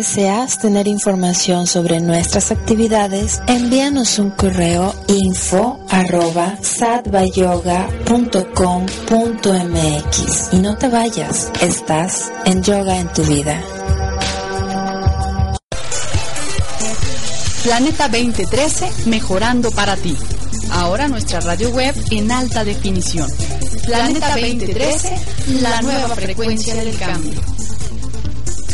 Deseas tener información sobre nuestras actividades, envíanos un correo info arroba satvayoga.com.mx y no te vayas, estás en Yoga en tu vida. Planeta 2013, mejorando para ti. Ahora nuestra radio web en alta definición. Planeta 2013, la nueva frecuencia del cambio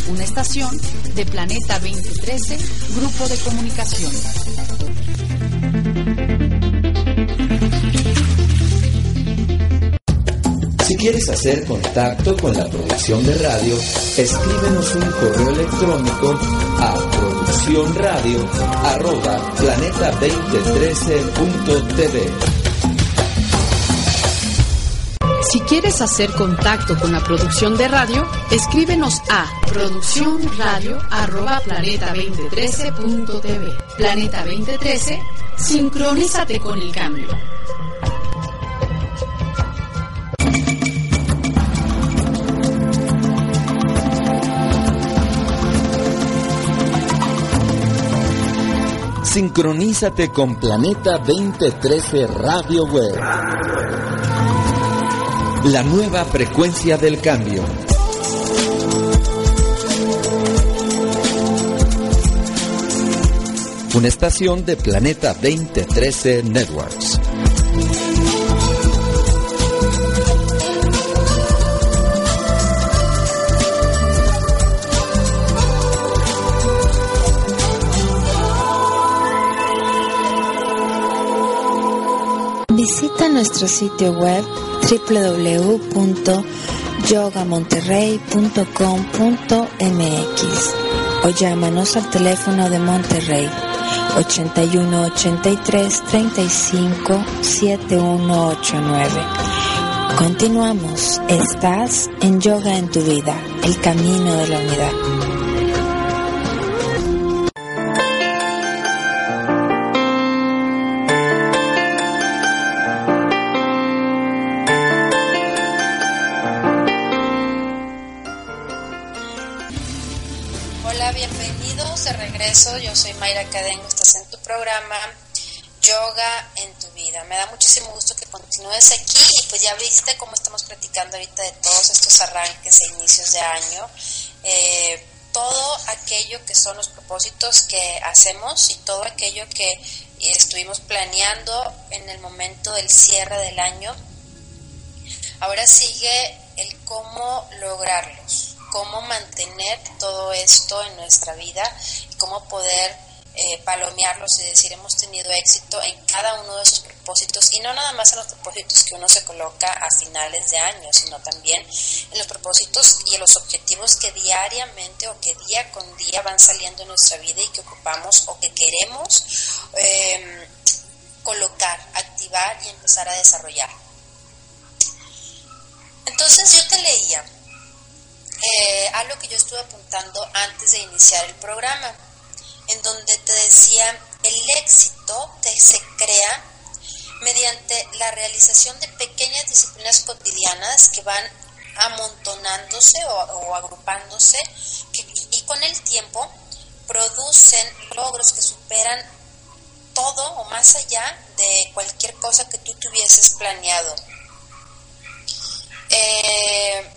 una estación de Planeta 2013, Grupo de Comunicación. Si quieres hacer contacto con la producción de radio, escríbenos un correo electrónico a producciónradio@planeta2013.tv. Si quieres hacer contacto con la producción de radio, escríbenos a producciónradio.planeta2013.tv. Planeta 2013, sincronízate con el cambio. Sincronízate con Planeta 2013 Radio Web. La nueva frecuencia del cambio. Una estación de Planeta 2013 Networks. Visita nuestro sitio web www.yogamonterrey.com.mx o llámanos al teléfono de Monterrey 81 83 35 7189. Continuamos. Estás en Yoga en tu vida, el camino de la unidad. Yo soy Mayra Cadengo, estás en tu programa Yoga en tu vida. Me da muchísimo gusto que continúes aquí y pues ya viste cómo estamos platicando ahorita de todos estos arranques e inicios de año. Eh, todo aquello que son los propósitos que hacemos y todo aquello que estuvimos planeando en el momento del cierre del año. Ahora sigue el cómo lograrlos, cómo mantener todo esto en nuestra vida y cómo poder eh, palomearlos y decir hemos tenido éxito en cada uno de esos propósitos y no nada más en los propósitos que uno se coloca a finales de año, sino también en los propósitos y en los objetivos que diariamente o que día con día van saliendo en nuestra vida y que ocupamos o que queremos eh, colocar, activar y empezar a desarrollar. Entonces yo te leía eh, algo que yo estuve apuntando antes de iniciar el programa, en donde te decía, el éxito se crea mediante la realización de pequeñas disciplinas cotidianas que van amontonándose o, o agrupándose que, y con el tiempo producen logros que superan todo o más allá de cualquier cosa que tú tuvieses planeado. Eh,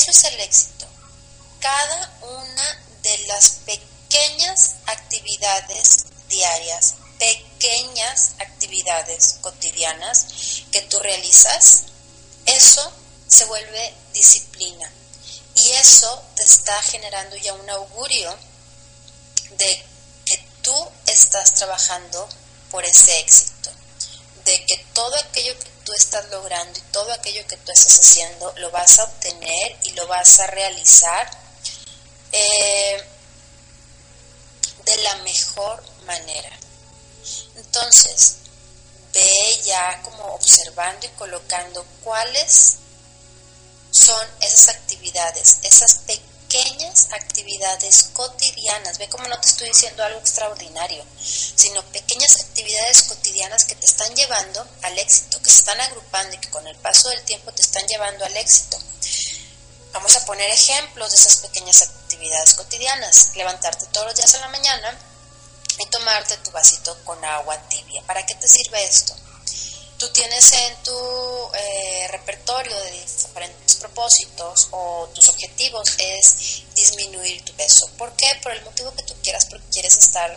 eso es el éxito. Cada una de las pequeñas actividades diarias, pequeñas actividades cotidianas que tú realizas, eso se vuelve disciplina. Y eso te está generando ya un augurio de que tú estás trabajando por ese éxito, de que todo aquello que tú estás logrando y todo aquello que tú estás haciendo lo vas a obtener y lo vas a realizar eh, de la mejor manera. Entonces, ve ya como observando y colocando cuáles son esas actividades, esas pequeñas actividades cotidianas. Ve como no te estoy diciendo algo extraordinario, sino pequeñas actividades cotidianas que te están llevando al éxito, que se están agrupando y que con el paso del tiempo te están llevando al éxito. Vamos a poner ejemplos de esas pequeñas actividades cotidianas. Levantarte todos los días en la mañana y tomarte tu vasito con agua tibia. ¿Para qué te sirve esto? Tú tienes en tu eh, repertorio de diferentes propósitos o tus objetivos es disminuir tu peso. ¿Por qué? Por el motivo que tú quieras, porque quieres estar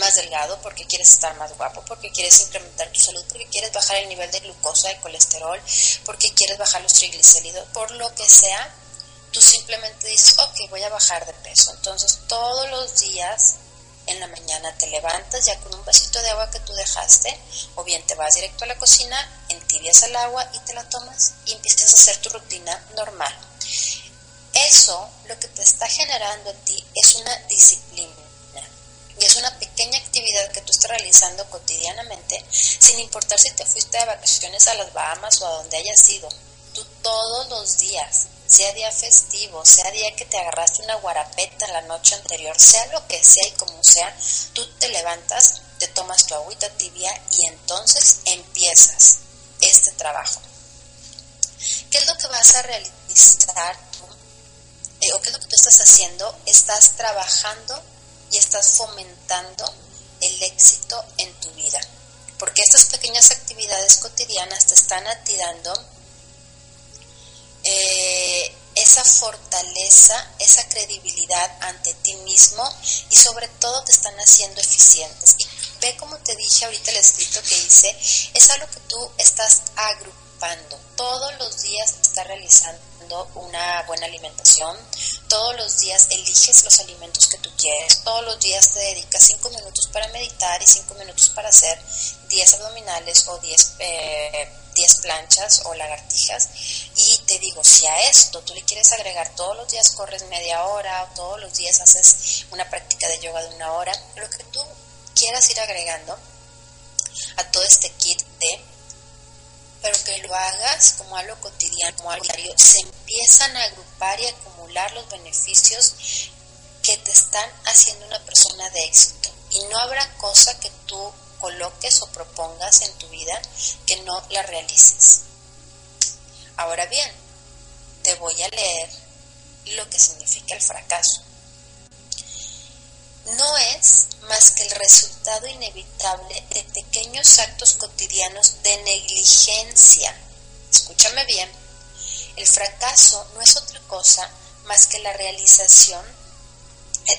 más delgado, porque quieres estar más guapo, porque quieres incrementar tu salud, porque quieres bajar el nivel de glucosa, y colesterol, porque quieres bajar los triglicéridos, por lo que sea, tú simplemente dices, ok, voy a bajar de peso. Entonces todos los días en la mañana te levantas ya con un vasito de agua que tú dejaste, o bien te vas directo a la cocina, entibias el agua y te la tomas y empiezas a hacer tu rutina normal. Eso lo que te está generando a ti es una disciplina y es una pequeña actividad que tú estás realizando cotidianamente, sin importar si te fuiste de vacaciones a las Bahamas o a donde hayas ido. Tú todos los días sea día festivo, sea día que te agarraste una guarapeta la noche anterior, sea lo que sea y como sea, tú te levantas, te tomas tu agüita tibia y entonces empiezas este trabajo. ¿Qué es lo que vas a realizar tú? Eh, ¿O qué es lo que tú estás haciendo? Estás trabajando y estás fomentando el éxito en tu vida. Porque estas pequeñas actividades cotidianas te están atirando esa fortaleza, esa credibilidad ante ti mismo y sobre todo te están haciendo eficientes. Y ve como te dije ahorita el escrito que hice, es algo que tú estás agrupando. Todos los días estás realizando una buena alimentación, todos los días eliges los alimentos que tú quieres, todos los días te dedicas 5 minutos para meditar y 5 minutos para hacer 10 abdominales o 10 eh, 10 planchas o lagartijas y te digo, si a esto tú le quieres agregar todos los días corres media hora o todos los días haces una práctica de yoga de una hora, lo que tú quieras ir agregando a todo este kit de pero que lo hagas como algo cotidiano, como algo diario, se empiezan a agrupar y acumular los beneficios que te están haciendo una persona de éxito. Y no habrá cosa que tú coloques o propongas en tu vida que no la realices. Ahora bien, te voy a leer lo que significa el fracaso. No es más que el resultado inevitable de pequeños actos cotidianos de negligencia. Escúchame bien, el fracaso no es otra cosa más que la realización,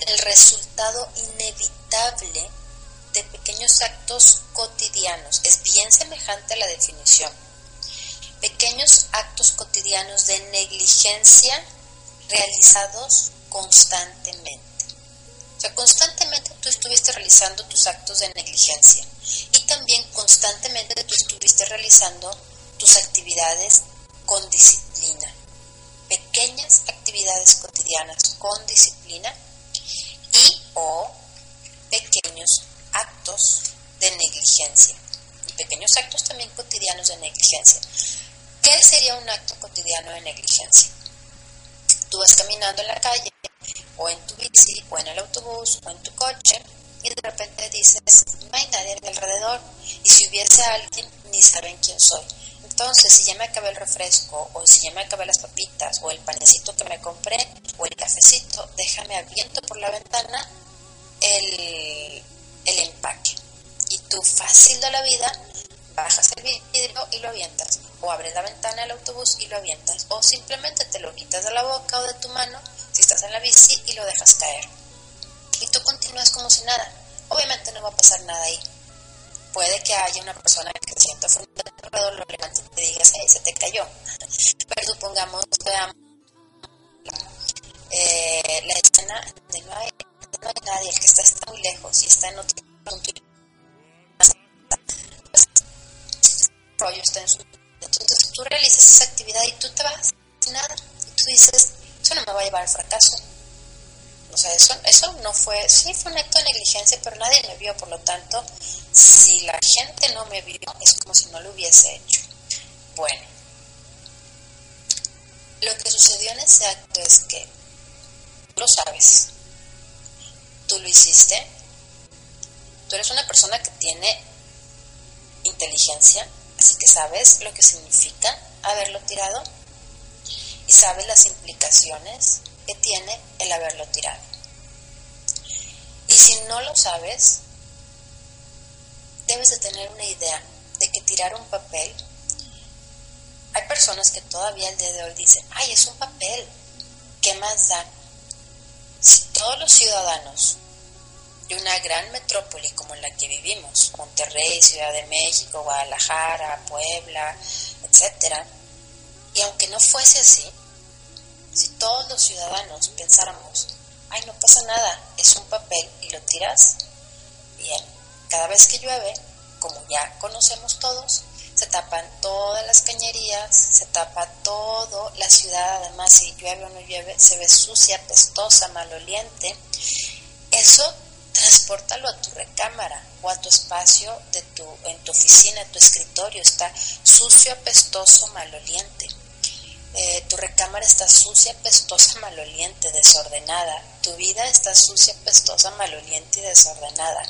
el resultado inevitable de pequeños actos cotidianos. Es bien semejante a la definición. Pequeños actos cotidianos de negligencia realizados constantemente. O sea, constantemente tú estuviste realizando tus actos de negligencia y también constantemente tú estuviste realizando tus actividades con disciplina. Pequeñas actividades cotidianas con disciplina y o pequeños actos de negligencia y pequeños actos también cotidianos de negligencia. ¿Qué sería un acto cotidiano de negligencia? Tú vas caminando en la calle o en tu bici o en el autobús o en tu coche y de repente dices, no hay nadie alrededor y si hubiese alguien ni saben quién soy. Entonces, si ya me acabé el refresco o si ya me acabé las papitas o el panecito que me compré o el cafecito, déjame abierto por la ventana el fácil de la vida, bajas el vidrio y lo avientas, o abres la ventana del autobús y lo avientas, o simplemente te lo quitas de la boca o de tu mano si estás en la bici y lo dejas caer. Y tú continúas como si nada. Obviamente no va a pasar nada ahí. Puede que haya una persona que se sienta alrededor, lo levante y te digas, hey, se te cayó. Pero supongamos, veamos eh, la escena de no hay, no hay nadie, el que está, está muy lejos y está en otro punto rollo está en su entonces tú realizas esa actividad y tú te vas sin nada. Y tú dices eso no me va a llevar al fracaso o sea eso eso no fue sí fue un acto de negligencia pero nadie me vio. Por lo tanto si la gente no me vio es como si no lo hubiese hecho. Bueno lo que sucedió en ese acto es que tú lo sabes tú lo hiciste tú eres una persona que tiene inteligencia Así que sabes lo que significa haberlo tirado y sabes las implicaciones que tiene el haberlo tirado. Y si no lo sabes, debes de tener una idea de que tirar un papel, hay personas que todavía el día de hoy dicen, ay, es un papel, ¿qué más da? Todos los ciudadanos de una gran metrópoli como la que vivimos, Monterrey, Ciudad de México, Guadalajara, Puebla, etc. Y aunque no fuese así, si todos los ciudadanos pensáramos, ay, no pasa nada, es un papel y lo tiras, bien, cada vez que llueve, como ya conocemos todos, se tapan todas las cañerías, se tapa todo, la ciudad además si llueve o no llueve, se ve sucia, pestosa, maloliente. Eso transportalo a tu recámara o a tu espacio de tu, en tu oficina, tu escritorio. Está sucio, apestoso, maloliente. Eh, tu recámara está sucia, apestosa, maloliente, desordenada. Tu vida está sucia, apestosa, maloliente y desordenada.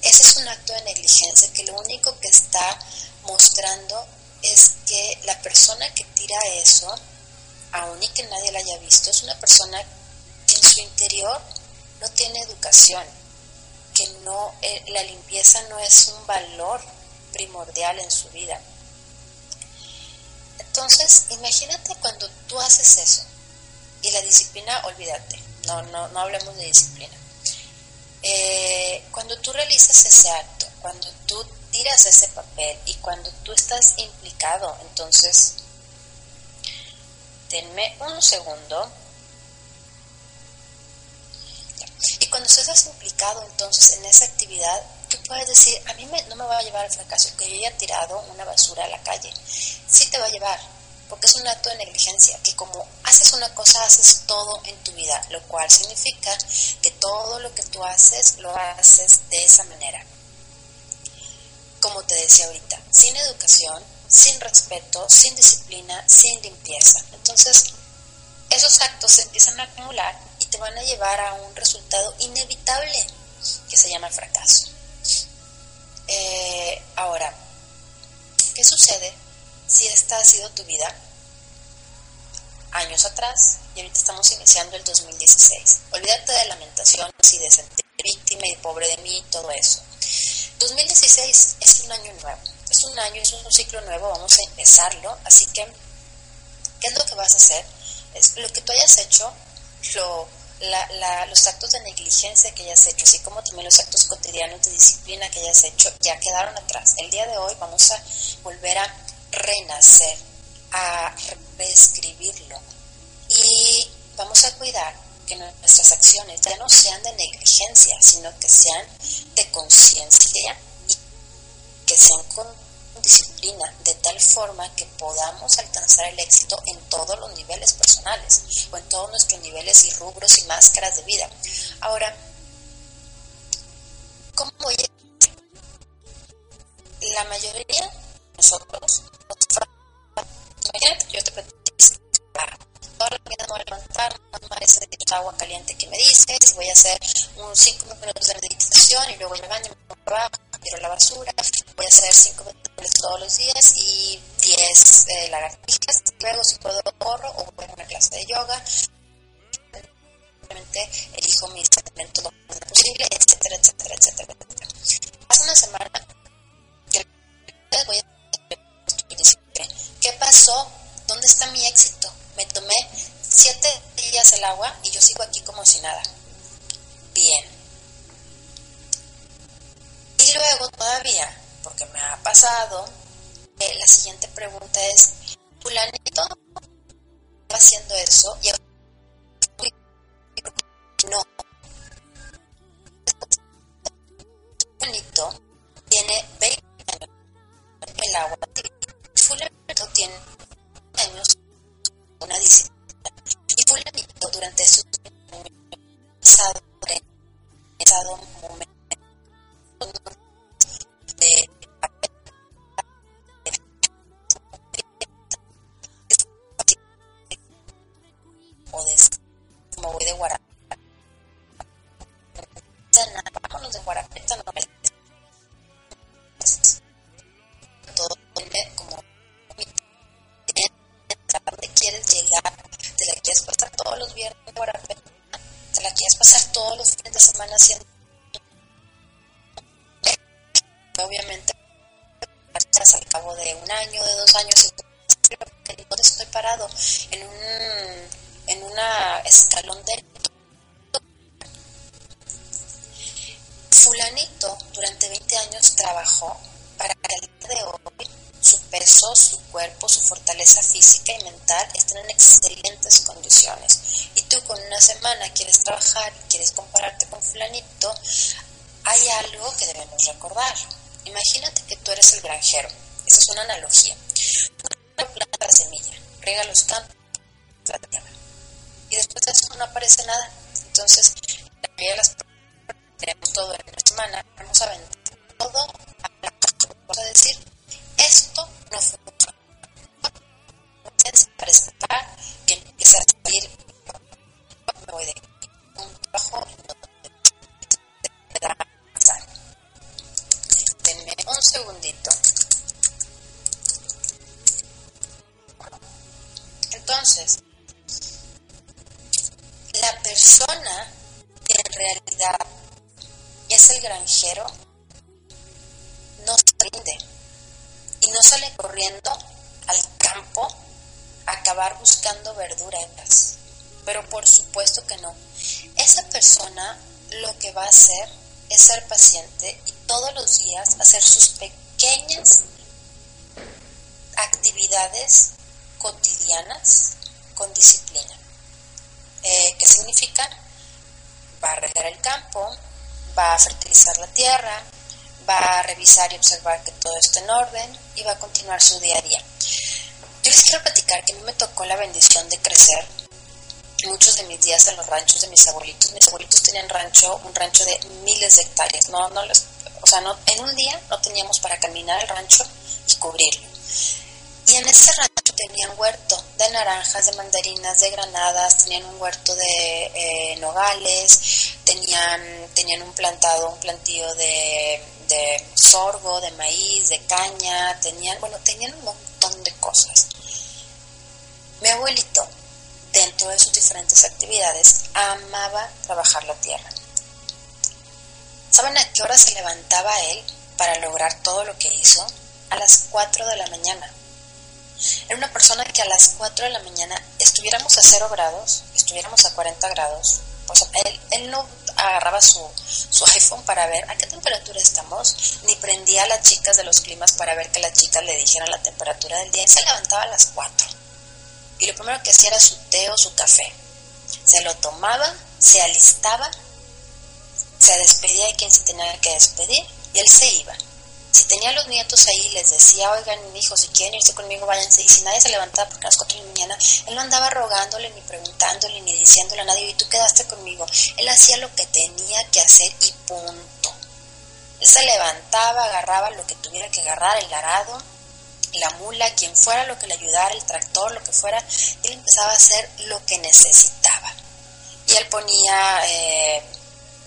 Ese es un acto de negligencia que lo único que está mostrando es que la persona que tira eso, aun y que nadie la haya visto, es una persona que en su interior no tiene educación, que no, eh, la limpieza no es un valor primordial en su vida. Entonces, imagínate cuando tú haces eso y la disciplina, olvídate, no, no, no hablemos de disciplina. Eh, cuando tú realizas ese acto, cuando tú tiras ese papel y cuando tú estás implicado, entonces, denme un segundo Y cuando estás implicado entonces en esa actividad, tú puedes decir, a mí no me va a llevar al fracaso que yo haya tirado una basura a la calle. Sí te va a llevar, porque es un acto de negligencia, que como haces una cosa, haces todo en tu vida, lo cual significa que todo lo que tú haces, lo haces de esa manera. Como te decía ahorita, sin educación, sin respeto, sin disciplina, sin limpieza. Entonces, esos actos se empiezan a acumular te van a llevar a un resultado inevitable que se llama fracaso. Eh, ahora, ¿qué sucede si esta ha sido tu vida años atrás y ahorita estamos iniciando el 2016? Olvídate de lamentaciones y de sentir víctima y pobre de mí y todo eso. 2016 es un año nuevo, es un año, es un ciclo nuevo, vamos a empezarlo, así que, ¿qué es lo que vas a hacer? Es lo que tú hayas hecho, lo la, los actos de negligencia que hayas hecho, así como también los actos cotidianos de disciplina que hayas hecho, ya quedaron atrás. El día de hoy vamos a volver a renacer, a reescribirlo y vamos a cuidar que nuestras acciones ya no sean de negligencia, sino que sean de conciencia y que sean con disciplina de tal forma que podamos alcanzar el éxito en todos los niveles personales o en todos nuestros niveles y rubros y máscaras de vida. Ahora, ¿cómo voy a... La mayoría de nosotros, que yo te platico, todo lo que tengo que levantar, tomar ese litro de agua caliente que me dices, voy a hacer unos 5 minutos de meditación y luego me baño, me trabajo, tiro la basura, voy a hacer 5 minutos todos los días y 10 eh, lagartijas, luego si puedo corro o voy a una clase de yoga, simplemente elijo mis alimentos lo más posible, etcétera, etcétera, etcétera, etcétera. Hace una semana que voy a ¿qué pasó? ¿Dónde está mi éxito? Me tomé siete días el agua y yo sigo aquí como si nada. Bien. Y luego todavía, porque me ha pasado, eh, la siguiente pregunta es, fulanito está haciendo eso y no. Fulanito un año, de dos años, ¿dónde estoy parado? En un en una escalón de fulanito durante 20 años trabajó para que el día de hoy su peso, su cuerpo, su fortaleza física y mental estén en excelentes condiciones. Y tú con una semana quieres trabajar quieres compararte con fulanito, hay algo que debemos recordar. Imagínate que tú eres el granjero. Es una analogía. Una planta la semilla, riega los campos, la tierra. Y después de eso no aparece nada. Entonces, la mayoría de las tenemos todo en una semana, vamos a vender todo a la Vamos a decir, esto no. Para estar y empieza a salir, me voy de un trabajo no te da Denme un segundito. Entonces, la persona que en realidad es el granjero no se rinde y no sale corriendo al campo a acabar buscando verduras. Pero por supuesto que no. Esa persona lo que va a hacer es ser paciente y todos los días hacer sus pequeñas actividades cotidianas con disciplina. Eh, ¿Qué significa? Va a regar el campo, va a fertilizar la tierra, va a revisar y observar que todo esté en orden y va a continuar su día a día. Yo les quiero platicar que a mí me tocó la bendición de crecer muchos de mis días en los ranchos de mis abuelitos. Mis abuelitos tenían rancho, un rancho de miles de hectáreas. No, no les, o sea, no, en un día no teníamos para caminar el rancho y cubrirlo. Y en ese rancho tenían huerto de naranjas, de mandarinas, de granadas, tenían un huerto de eh, nogales, tenían, tenían un plantado, un plantío de, de sorgo, de maíz, de caña, tenían, bueno, tenían un montón de cosas. Mi abuelito, dentro de sus diferentes actividades, amaba trabajar la tierra. ¿Saben a qué hora se levantaba él para lograr todo lo que hizo? A las 4 de la mañana. Era una persona que a las 4 de la mañana estuviéramos a 0 grados, estuviéramos a 40 grados. Él, él no agarraba su, su iPhone para ver a qué temperatura estamos, ni prendía a las chicas de los climas para ver que las chicas le dijeran la temperatura del día. Él se levantaba a las 4. Y lo primero que hacía era su té o su café. Se lo tomaba, se alistaba, se despedía de quien se tenía que despedir y él se iba. Si tenía los nietos ahí, les decía, oigan, mi hijo, si quieren irse conmigo, váyanse. Y si nadie se levantaba porque a las 4 de la mañana, él no andaba rogándole, ni preguntándole, ni diciéndole a nadie, y tú quedaste conmigo. Él hacía lo que tenía que hacer y punto. Él se levantaba, agarraba lo que tuviera que agarrar, el arado, la mula, quien fuera lo que le ayudara, el tractor, lo que fuera, y él empezaba a hacer lo que necesitaba. Y él ponía, eh,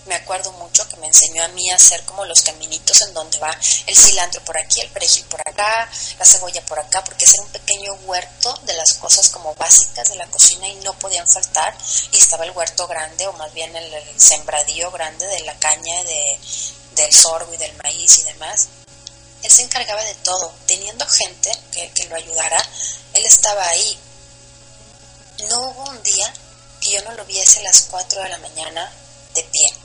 me acuerdo mucho que me enseñó a mí a hacer como los caminitos en donde va el cilantro por aquí, el perejil por acá, la cebolla por acá, porque es un pequeño huerto de las cosas como básicas de la cocina y no podían faltar. Y estaba el huerto grande, o más bien el, sembradío grande de la caña, de, del sorgo y del maíz y demás él se encargaba de todo, teniendo gente que, que lo ayudara, Él estaba ahí. No hubo un día que yo no lo viese a las 4 de la mañana de pie.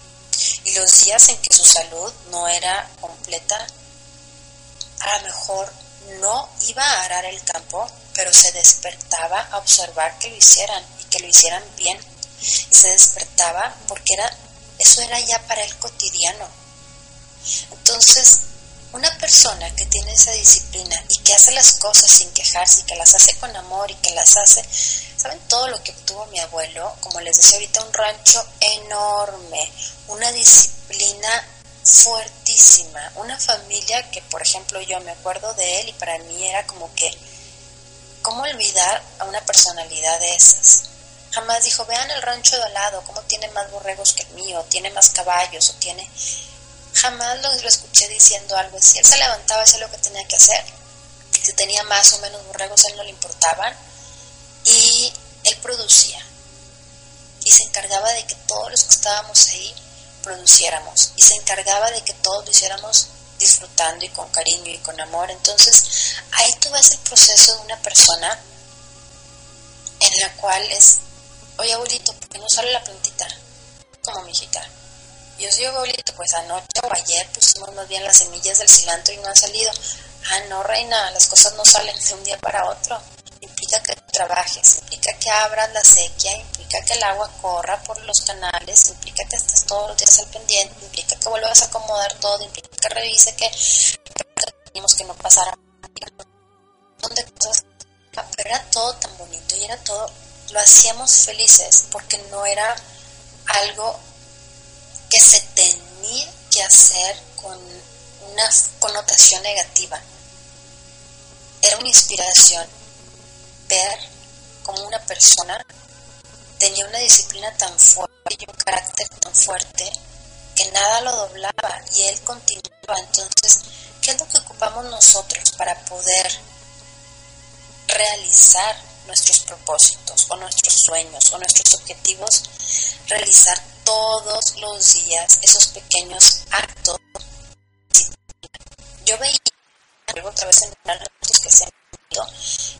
Y los días en que su salud no era completa, a lo mejor no iba a arar el campo, pero se despertaba a observar que lo hicieran y que lo hicieran bien. Y se despertaba porque era, eso era ya para el cotidiano. Entonces, una persona que tiene esa disciplina y que hace las cosas sin quejarse y que las hace con amor y que las hace, ¿saben todo lo que obtuvo mi abuelo? Como les decía ahorita, un rancho enorme, una disciplina fuertísima, una familia que, por ejemplo, yo me acuerdo de él y para mí era como que, ¿cómo olvidar a una personalidad de esas? Jamás dijo, vean el rancho de al lado, cómo tiene más borregos que el mío, tiene más caballos o tiene... Jamás lo, escuché diciendo algo así. Él se levantaba, hacía lo que tenía que hacer. Si tenía más o menos borregos, a él no le importaban. Y él producía. Y se encargaba de que todos los que estábamos ahí produciéramos y se encargaba de que todos lo hiciéramos disfrutando y con cariño y con amor. Entonces, ahí tú ves el proceso de una persona en la cual es, oye abuelito, ¿por qué no sale la plantita? Como mijita. Yo soy abuelito, pues anoche o ayer pusimos más bien las semillas del cilantro y no han salido. Ah, no, reina, las cosas no salen de un día para otro. Implica que trabajes, implica que abras la sequía, implica que el agua corra por los canales, implica que estés todos los días al pendiente, implica que vuelvas a acomodar todo, implica que revise que teníamos que no pasara donde cosas pero era todo tan bonito y era todo lo hacíamos felices porque no era algo que se tenía que hacer con una connotación negativa era una inspiración ver como una persona tenía una disciplina tan fuerte y un carácter tan fuerte que nada lo doblaba y él continuaba. Entonces, ¿qué es lo que ocupamos nosotros para poder realizar nuestros propósitos o nuestros sueños o nuestros objetivos? Realizar todos los días esos pequeños actos. Yo veía otra vez en que se han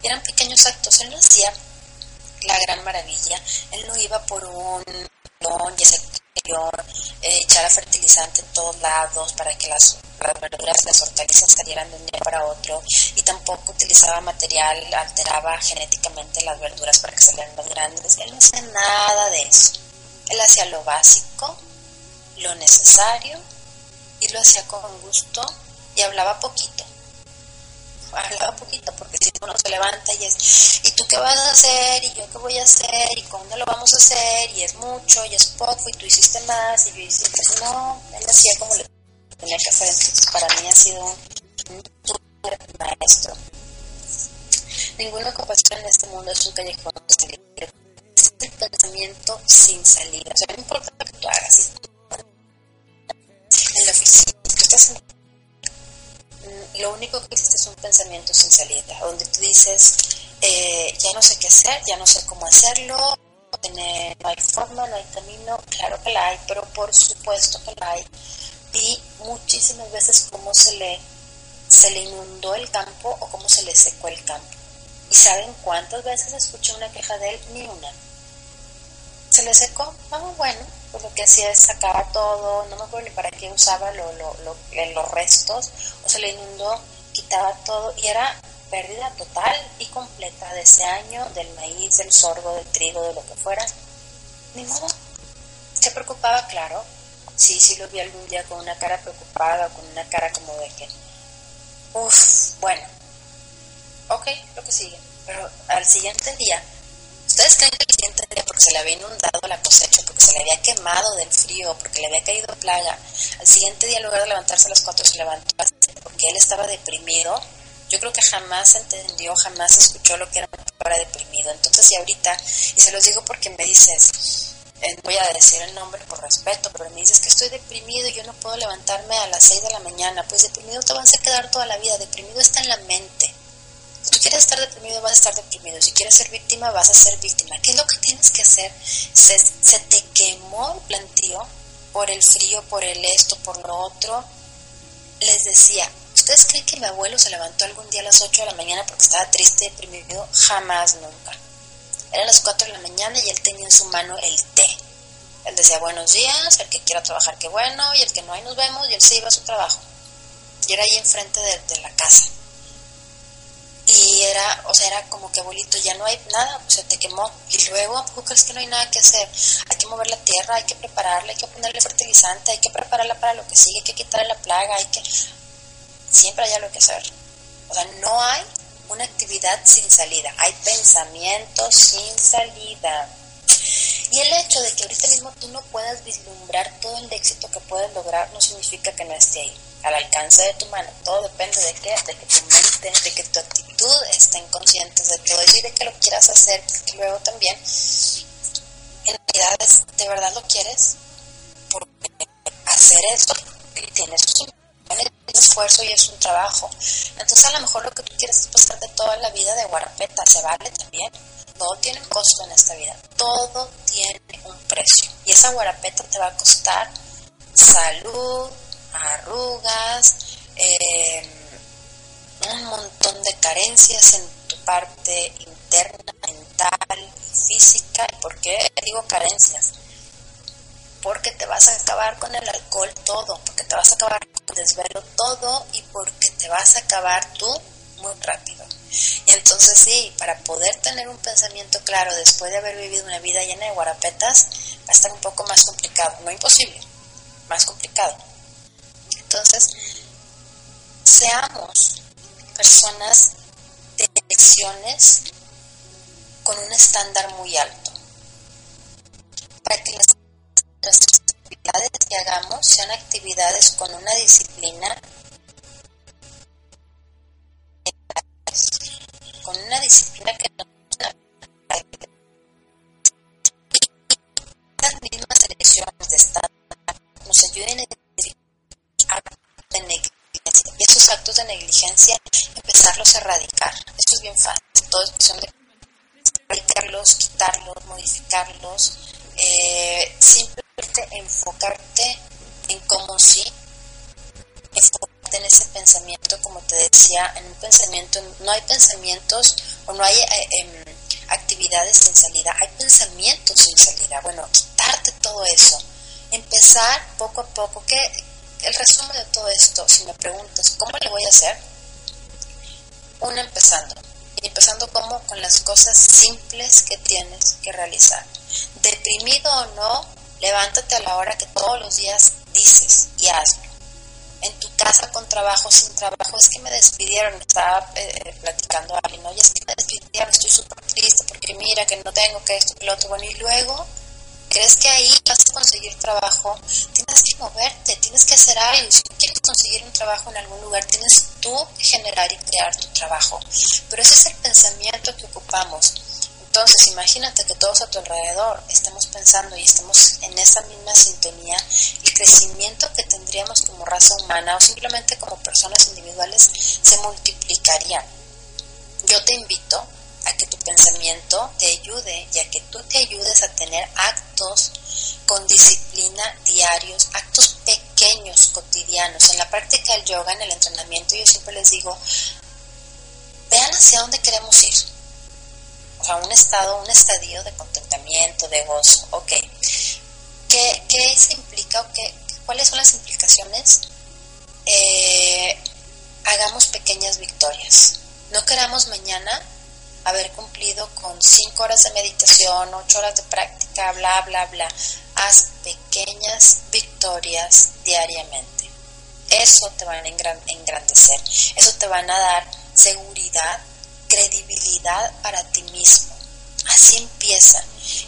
y eran pequeños actos. Él no hacía la gran maravilla. Él no iba por un don y ese eh, echara fertilizante en todos lados para que las, las verduras las hortalizas salieran de un día para otro y tampoco utilizaba material, alteraba genéticamente las verduras para que salieran más grandes. Él no hacía nada de eso. Él hacía lo básico, lo necesario y lo hacía con gusto y hablaba poquito hablaba poquito, porque si uno se levanta y es, ¿y tú qué vas a hacer? ¿Y yo qué voy a hacer? ¿Y cuándo lo vamos a hacer? Y es mucho, y es poco, y tú hiciste más, y yo hice, pues no, él hacía como le tenía que hacer, entonces para mí ha sido un, maestro. Ninguna ocupación en este mundo es un callejón es el pensamiento sin salida, o sea, no importa lo que tú hagas, en la oficina, tú estás en lo único que existe es un pensamiento sin salida, donde tú dices, eh, ya no sé qué hacer, ya no sé cómo hacerlo, no hay forma, no hay camino, claro que la hay, pero por supuesto que la hay. Vi muchísimas veces cómo se le, se le inundó el campo o cómo se le secó el campo. ¿Y saben cuántas veces escuché una queja de él? Ni una. ¿Se le secó? Ah, bueno, pues lo que hacía es sacar todo, no me acuerdo ni para qué usaba lo, lo, los restos, o se le inundó, quitaba todo y era pérdida total y completa de ese año, del maíz, del sorgo, del trigo, de lo que fuera. Ni modo. Se preocupaba, claro. Sí, sí lo vi algún día con una cara preocupada, con una cara como de que, uff, bueno, ok, lo que sigue. Pero al siguiente día ¿Ustedes creen que el siguiente día, porque se le había inundado la cosecha, porque se le había quemado del frío, porque le había caído plaga, al siguiente día, en lugar de levantarse a las 4, se levantó porque él estaba deprimido? Yo creo que jamás entendió, jamás escuchó lo que era para deprimido. Entonces, y ahorita, y se los digo porque me dices, eh, voy a decir el nombre por respeto, pero me dices que estoy deprimido y yo no puedo levantarme a las 6 de la mañana. Pues deprimido te vas a quedar toda la vida, deprimido está en la mente. Si tú quieres estar deprimido, vas a estar deprimido. Si quieres ser víctima, vas a ser víctima. ¿Qué es lo que tienes que hacer? Se, te quemó el plantío por el frío, por el esto, por lo otro. Les decía, ¿Ustedes creen que mi abuelo se levantó algún día a las 8 de la mañana porque estaba triste, deprimido? Jamás, nunca. Eran las 4 de la mañana y él tenía en su mano el té. Él decía buenos días, el que quiera trabajar, qué bueno, y el que no, ahí nos vemos, y él se iba a su trabajo. Y era ahí enfrente de la casa. Y era, o sea, era como que abuelito, ya no hay nada, pues se te quemó. Y luego, ¿a poco crees que no hay nada que hacer? Hay que mover la tierra, hay que prepararla, hay que ponerle fertilizante, hay que prepararla para lo que sigue, hay que quitarle la plaga, hay que... Siempre hay algo que hacer. O sea, no hay una actividad sin salida, hay pensamientos sin salida. Y el hecho de que ahorita mismo tú no puedas vislumbrar todo el éxito que puedes lograr no significa que no esté ahí, al alcance de tu mano. Todo depende de qué, de que tu mente, de que tu actitud estén conscientes de todo eso y de que lo quieras hacer, luego también, en realidad, ¿de verdad lo quieres? Porque hacer eso tienes un esfuerzo y es un trabajo. Entonces a lo mejor lo que tú quieres es pasarte toda la vida de guarapeta, se vale también todo tiene un costo en esta vida, todo tiene un precio. Y esa guarapeta te va a costar salud, arrugas, em, un montón de carencias en tu parte interna, mental, física. ¿Y por qué digo carencias? Porque te vas a acabar con el alcohol todo, porque te vas a acabar con el desvelo todo y porque te vas a acabar tú muy rápido. Y entonces sí, para poder tener un pensamiento claro después de haber vivido una vida llena de guarapetas, va a estar un poco más complicado, no imposible, más complicado. Entonces, seamos personas de elecciones con un estándar muy alto, para que las actividades que hagamos sean actividades con una disciplina con una disciplina que no las mismas elecciones de Estado nos ayuden a de negligencia y esos actos de negligencia empezarlos a erradicar. Esto es bien fácil, todo es cuestión de erradicarlos, quitarlos, modificarlos, eh, simplemente enfocarte en cómo sí, enfocarte en ese pensamiento, como te decía, en un pensamiento, no hay pensamientos o no hay eh, em, actividades sin salida, hay pensamientos sin salida. Bueno, quitarte todo eso, empezar poco a poco, que el resumen de todo esto, si me preguntas, ¿cómo le voy a hacer? Uno empezando. Y empezando como con las cosas simples que tienes que realizar. Deprimido o no, levántate a la hora que todos los días dices y hazlo en tu casa con trabajo, sin trabajo, es que me despidieron, estaba eh, platicando a alguien, oye, es que me despidieron, estoy súper triste porque mira que no tengo que esto, que lo otro, bueno, y luego, ¿crees que ahí vas a conseguir trabajo? Tienes que moverte, tienes que hacer algo, si quieres conseguir un trabajo en algún lugar, tienes tú que generar y crear tu trabajo, pero ese es el pensamiento que ocupamos. Entonces, imagínate que todos a tu alrededor estemos pensando y estemos en esa misma sintonía, el crecimiento que tendríamos como raza humana o simplemente como personas individuales se multiplicaría. Yo te invito a que tu pensamiento te ayude y a que tú te ayudes a tener actos con disciplina diarios, actos pequeños, cotidianos. En la práctica del yoga, en el entrenamiento, yo siempre les digo, vean hacia dónde queremos ir o sea, un estado, un estadio de contentamiento, de gozo, ok. ¿Qué, qué se implica o qué, cuáles son las implicaciones? Eh, hagamos pequeñas victorias. No queramos mañana haber cumplido con cinco horas de meditación, ocho horas de práctica, bla, bla, bla. Haz pequeñas victorias diariamente. Eso te va a engrandecer. Eso te van a dar seguridad credibilidad para ti mismo. Así empieza.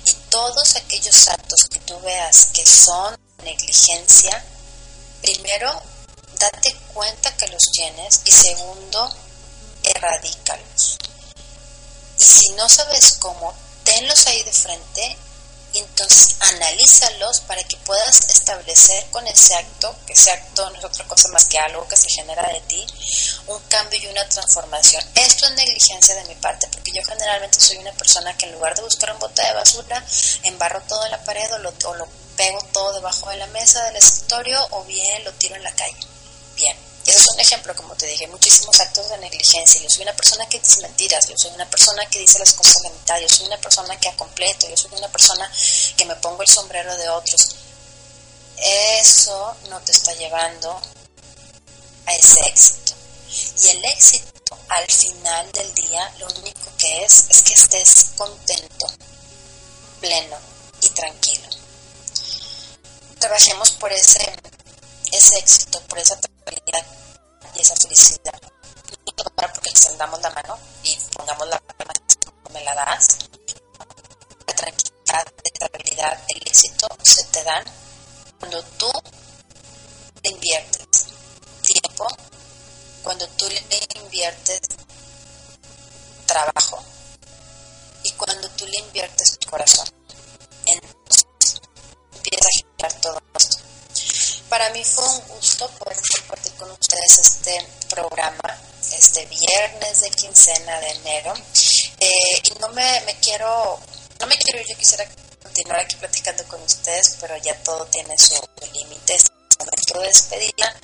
Y todos aquellos actos que tú veas que son negligencia, primero, date cuenta que los tienes y segundo, erradícalos. Y si no sabes cómo, tenlos ahí de frente entonces analízalos para que puedas establecer con ese acto, que ese acto no es otra cosa más que algo que se genera de ti, un cambio y una transformación. Esto es negligencia de mi parte, porque yo generalmente soy una persona que en lugar de buscar un bote de basura, embarro todo en la pared o lo, o lo pego todo debajo de la mesa del escritorio o bien lo tiro en la calle. Bien, ese es un ejemplo, como te dije, muchísimos actos de negligencia. Yo soy una persona que dice mentiras, yo soy una persona que dice las cosas a la mitad, yo soy una persona que completo, yo soy una persona que me pongo el sombrero de otros. Eso no te está llevando a ese éxito. Y el éxito al final del día lo único que es es que estés contento, pleno y tranquilo. Trabajemos por ese, ese éxito, por esa tranquilidad y esa felicidad. para porque extendamos la mano y pongamos la mano me la das. La tranquilidad, la estabilidad, el éxito se te dan cuando tú te inviertes tiempo, cuando tú le inviertes trabajo y cuando tú le inviertes tu corazón. Entonces empieza a girar todo esto. Para mí fue un gusto poder compartir con ustedes este programa, este viernes de quincena de enero. Eh, y no me, me quiero, no me quiero, yo quisiera continuar aquí platicando con ustedes, pero ya todo tiene su límite. Es momento de despedida.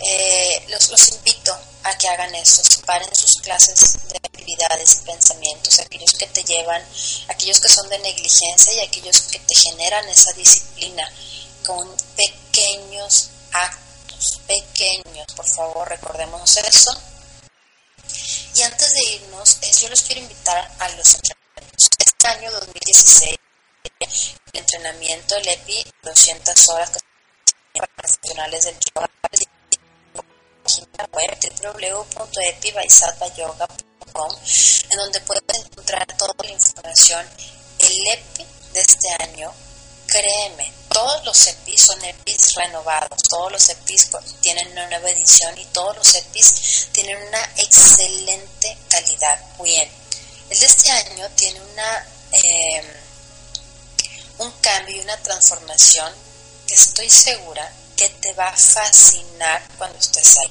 Eh, los, los invito a que hagan eso, separen sus clases de actividades y pensamientos, aquellos que te llevan, aquellos que son de negligencia y aquellos que te generan esa disciplina con pequeños actos, pequeños, por favor, recordemos eso. Y antes de irnos, yo los quiero invitar a los entrenamientos. Este año 2016, el entrenamiento, el EPI, 200 horas que profesionales del yoga, página web en donde puedes encontrar toda la información. El EPI de este año, créeme, todos los EPIs son EPIs renovados, todos los EPIs tienen una nueva edición y todos los EPIs tienen una excelente calidad. Bien, el de este año tiene una eh, un cambio y una transformación que estoy segura que te va a fascinar cuando estés ahí.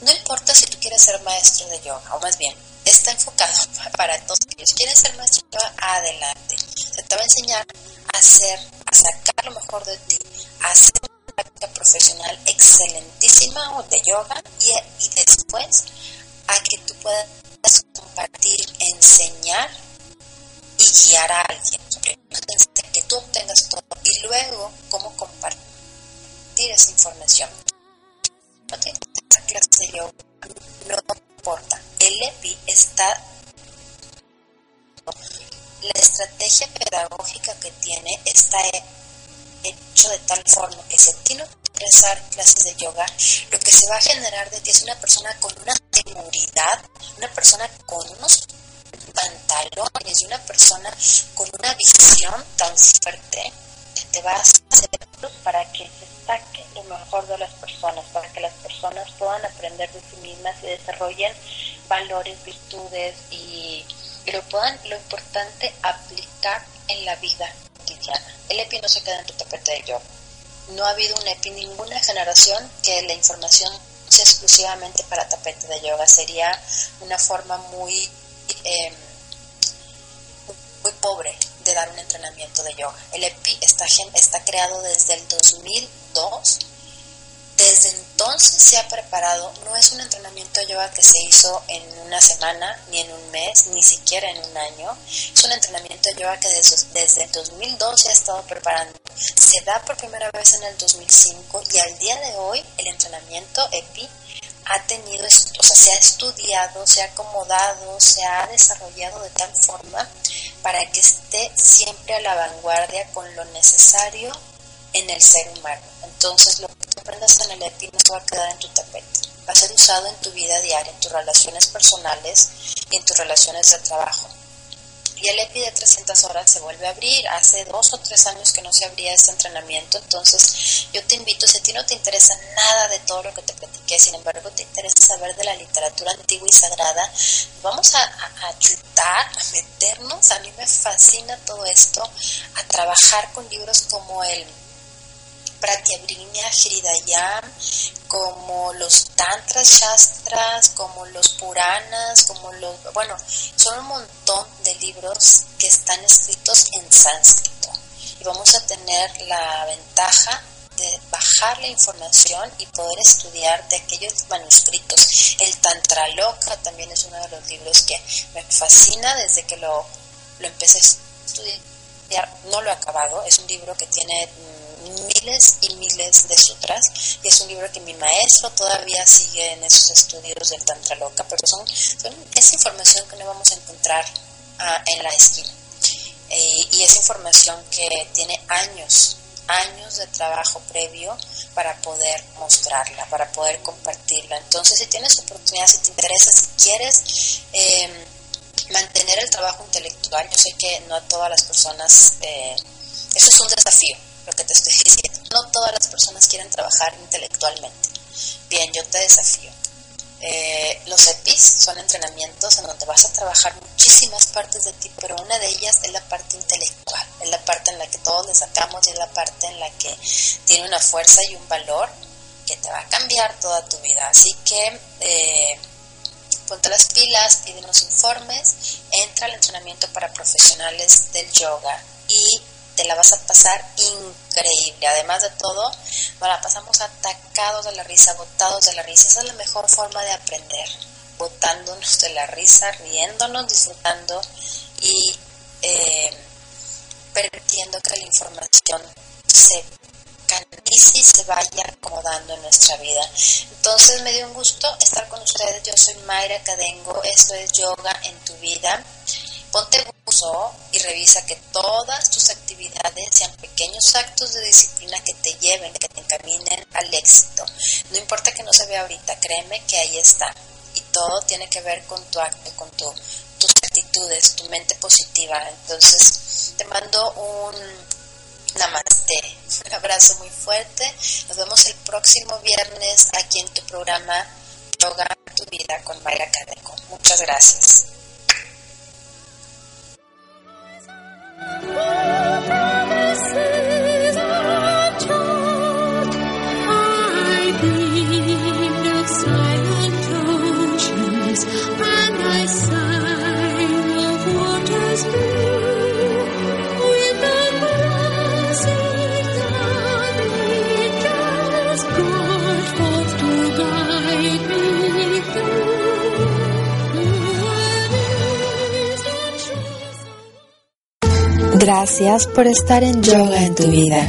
No importa si tú quieres ser maestro de yoga, o más bien, está enfocado para todos aquellos que quieren ser maestro de yoga, adelante. Se te va a enseñar a hacer, sacar lo mejor de ti, hacer una práctica profesional excelentísima de yoga y, y después a que tú puedas compartir, enseñar y guiar a alguien. Que tú hecho de tal forma que si a ti no te interesar clases de yoga, lo que se va a generar de ti es una persona con una seguridad, una persona con unos pantalones y una persona con una visión tan fuerte que te va a hacer para que se saque lo mejor de las personas, para que las personas puedan aprender de sí mismas y desarrollen valores, virtudes y, lo puedan, lo importante, aplicar en la vida El EPI no se queda en tu tapete de yoga. No ha habido un EPI, ninguna generación que la información sea exclusivamente para tapete de yoga. Sería una forma muy, eh, muy pobre de dar un entrenamiento de yoga. El EPI está, está creado desde el 2002. Desde entonces se ha preparado, no es un entrenamiento de yoga que se hizo en una semana, ni en un mes, ni siquiera en un año. Es un entrenamiento de yoga que desde, desde el 2002 se ha estado preparando. Se da por primera vez en el 2005 y al día de hoy el entrenamiento EPI ha tenido, o sea, se ha estudiado, se ha acomodado, se ha desarrollado de tal forma para que esté siempre a la vanguardia con lo necesario en el ser humano. Entonces, lo que tú aprendas en el EPI no se va a quedar en tu tapete, va a ser usado en tu vida diaria, en tus relaciones personales y en tus relaciones de trabajo y el EPI de 300 horas se vuelve a abrir. Hace dos o tres años que no se abría este entrenamiento, entonces yo te invito, si a ti no te interesa nada de todo lo que te platiqué, sin embargo te interesa saber de la literatura antigua y sagrada, vamos a, a, chutar, a meternos, a mí me fascina todo esto, a trabajar con libros como el Pratyabrinya Hridayam, como los Tantras Shastras, como los Puranas, como los... Bueno, son un montón de libros que están escritos en sánscrito. Y vamos a tener la ventaja de bajar la información y poder estudiar de aquellos manuscritos. El Tantra Loka también es uno de los libros que me fascina desde que lo, lo empecé a estudiar. No lo he acabado, es un libro que tiene miles y miles de sutras y es un libro que mi maestro todavía sigue en esos estudios del Tantra Loka, pero son, son esa información que no vamos a encontrar ah, en la esquina. Eh, y es información que tiene años, años de trabajo previo para poder mostrarla, para poder compartirla. Entonces, si tienes oportunidad, si te interesa, si quieres em, mantener el trabajo intelectual, yo sé que no a todas las personas, eh, eso es un desafío, lo que te estoy diciendo, no todas las personas quieren trabajar intelectualmente. Bien, yo te desafío. Eh, los EPIs son entrenamientos en donde vas a trabajar muchísimas partes de ti, pero una de ellas es la parte intelectual, es la parte en la que todos le sacamos y es la parte en la que tiene una fuerza y un valor que te va a cambiar toda tu vida. Así que eh, ponte las pilas, pídenos informes, entra al entrenamiento para profesionales del yoga y te la vas a pasar increíble. Además de todo, la pasamos atacados de la risa, botados de la risa. Esa es la mejor forma de aprender, botándonos de la risa, riéndonos, disfrutando y eh, permitiendo que la información se canalice y se vaya acomodando en nuestra vida. Entonces me dio un gusto estar con ustedes. Yo soy Mayra Cadengo. Esto es Yoga en tu vida. Ponte buzo y revisa que todas tus actividades sean pequeños actos de disciplina que te lleven, que te encaminen al éxito. No importa que no se vea ahorita, créeme que ahí está. Y todo tiene que ver con tu acto, con tu, tus actitudes, tu mente positiva. Entonces, te mando un namaste, un abrazo muy fuerte. Nos vemos el próximo viernes aquí en tu programa Yoga tu vida con Mayra Cadeco. Muchas gracias. 啊不怕 Gracias por estar en Yoga en tu vida.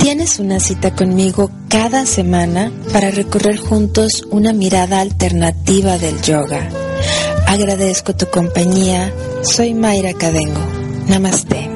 Tienes una cita conmigo cada semana para recorrer juntos una mirada alternativa del yoga. Agradezco tu compañía. Soy Mayra Cadengo. Namaste.